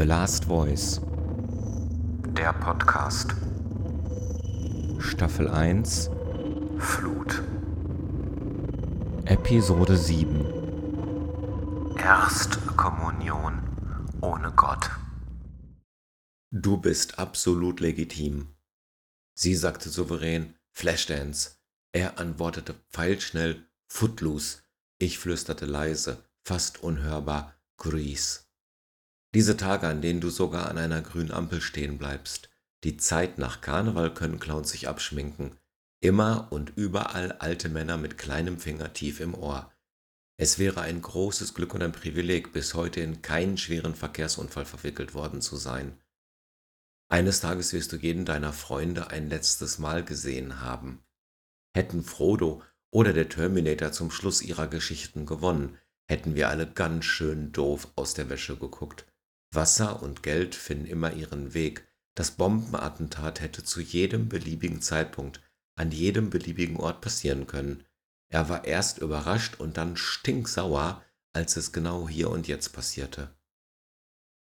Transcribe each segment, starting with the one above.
The Last Voice Der Podcast Staffel 1 Flut Episode 7 Erstkommunion ohne Gott. Du bist absolut legitim. Sie sagte souverän Flashdance. Er antwortete pfeilschnell Footloose. Ich flüsterte leise, fast unhörbar Grease. Diese Tage, an denen du sogar an einer grünen Ampel stehen bleibst. Die Zeit nach Karneval können Clowns sich abschminken. Immer und überall alte Männer mit kleinem Finger tief im Ohr. Es wäre ein großes Glück und ein Privileg, bis heute in keinen schweren Verkehrsunfall verwickelt worden zu sein. Eines Tages wirst du jeden deiner Freunde ein letztes Mal gesehen haben. Hätten Frodo oder der Terminator zum Schluss ihrer Geschichten gewonnen, hätten wir alle ganz schön doof aus der Wäsche geguckt. Wasser und Geld finden immer ihren Weg. Das Bombenattentat hätte zu jedem beliebigen Zeitpunkt an jedem beliebigen Ort passieren können. Er war erst überrascht und dann stinksauer, als es genau hier und jetzt passierte.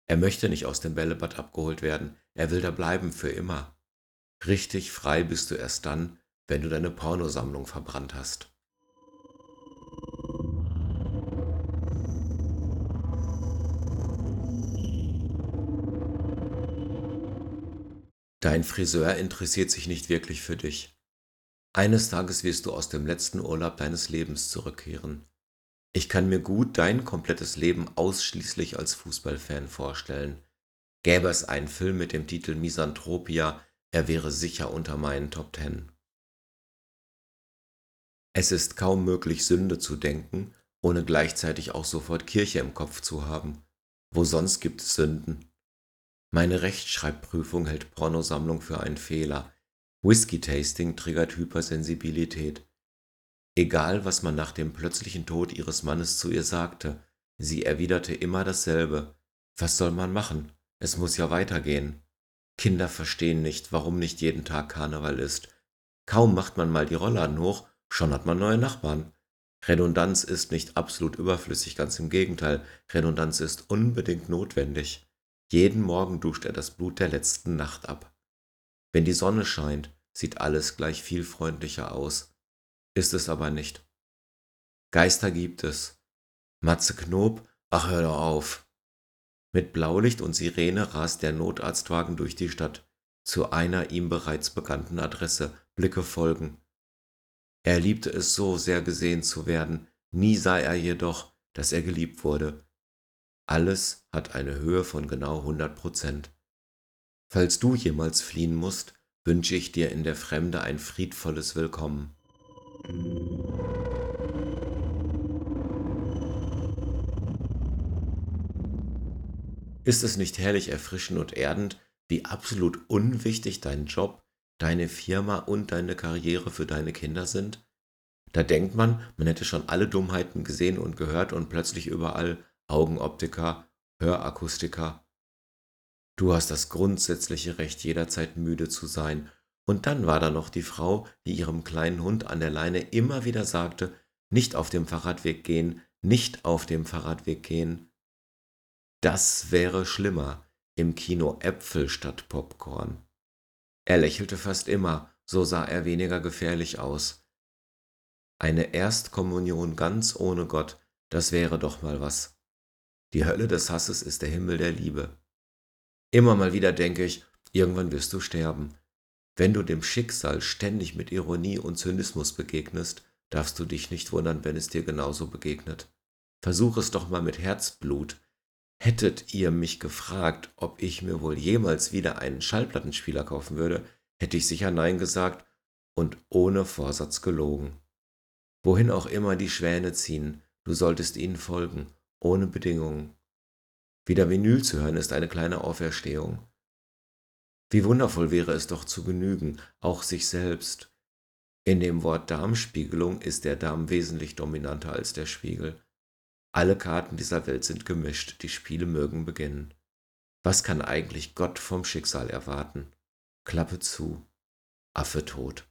Er möchte nicht aus dem Bällebad abgeholt werden, er will da bleiben für immer. Richtig frei bist du erst dann, wenn du deine Pornosammlung verbrannt hast. Dein Friseur interessiert sich nicht wirklich für dich. Eines Tages wirst du aus dem letzten Urlaub deines Lebens zurückkehren. Ich kann mir gut dein komplettes Leben ausschließlich als Fußballfan vorstellen. Gäbe es einen Film mit dem Titel Misanthropia, er wäre sicher unter meinen Top Ten. Es ist kaum möglich, Sünde zu denken, ohne gleichzeitig auch sofort Kirche im Kopf zu haben. Wo sonst gibt es Sünden? Meine Rechtschreibprüfung hält Pornosammlung für einen Fehler. Whisky-Tasting triggert Hypersensibilität. Egal, was man nach dem plötzlichen Tod ihres Mannes zu ihr sagte, sie erwiderte immer dasselbe. Was soll man machen? Es muss ja weitergehen. Kinder verstehen nicht, warum nicht jeden Tag Karneval ist. Kaum macht man mal die Rollladen hoch, schon hat man neue Nachbarn. Redundanz ist nicht absolut überflüssig, ganz im Gegenteil, Redundanz ist unbedingt notwendig. Jeden Morgen duscht er das Blut der letzten Nacht ab. Wenn die Sonne scheint, sieht alles gleich viel freundlicher aus. Ist es aber nicht. Geister gibt es. Matze Knob, ach hör doch auf. Mit Blaulicht und Sirene rast der Notarztwagen durch die Stadt, zu einer ihm bereits bekannten Adresse, Blicke folgen. Er liebte es so sehr gesehen zu werden, nie sah er jedoch, dass er geliebt wurde, alles hat eine Höhe von genau 100 Prozent. Falls du jemals fliehen musst, wünsche ich dir in der Fremde ein friedvolles Willkommen. Ist es nicht herrlich erfrischend und erdend, wie absolut unwichtig dein Job, deine Firma und deine Karriere für deine Kinder sind? Da denkt man, man hätte schon alle Dummheiten gesehen und gehört und plötzlich überall Augenoptiker, Hörakustiker. Du hast das grundsätzliche Recht, jederzeit müde zu sein. Und dann war da noch die Frau, die ihrem kleinen Hund an der Leine immer wieder sagte, nicht auf dem Fahrradweg gehen, nicht auf dem Fahrradweg gehen. Das wäre schlimmer im Kino Äpfel statt Popcorn. Er lächelte fast immer, so sah er weniger gefährlich aus. Eine Erstkommunion ganz ohne Gott, das wäre doch mal was. Die Hölle des Hasses ist der Himmel der Liebe. Immer mal wieder denke ich, irgendwann wirst du sterben. Wenn du dem Schicksal ständig mit Ironie und Zynismus begegnest, darfst du dich nicht wundern, wenn es dir genauso begegnet. Versuch es doch mal mit Herzblut. Hättet ihr mich gefragt, ob ich mir wohl jemals wieder einen Schallplattenspieler kaufen würde, hätte ich sicher Nein gesagt und ohne Vorsatz gelogen. Wohin auch immer die Schwäne ziehen, du solltest ihnen folgen ohne Bedingungen. Wieder Vinyl zu hören ist eine kleine Auferstehung. Wie wundervoll wäre es doch zu genügen, auch sich selbst. In dem Wort Darmspiegelung ist der Darm wesentlich dominanter als der Spiegel. Alle Karten dieser Welt sind gemischt, die Spiele mögen beginnen. Was kann eigentlich Gott vom Schicksal erwarten? Klappe zu, Affe tot.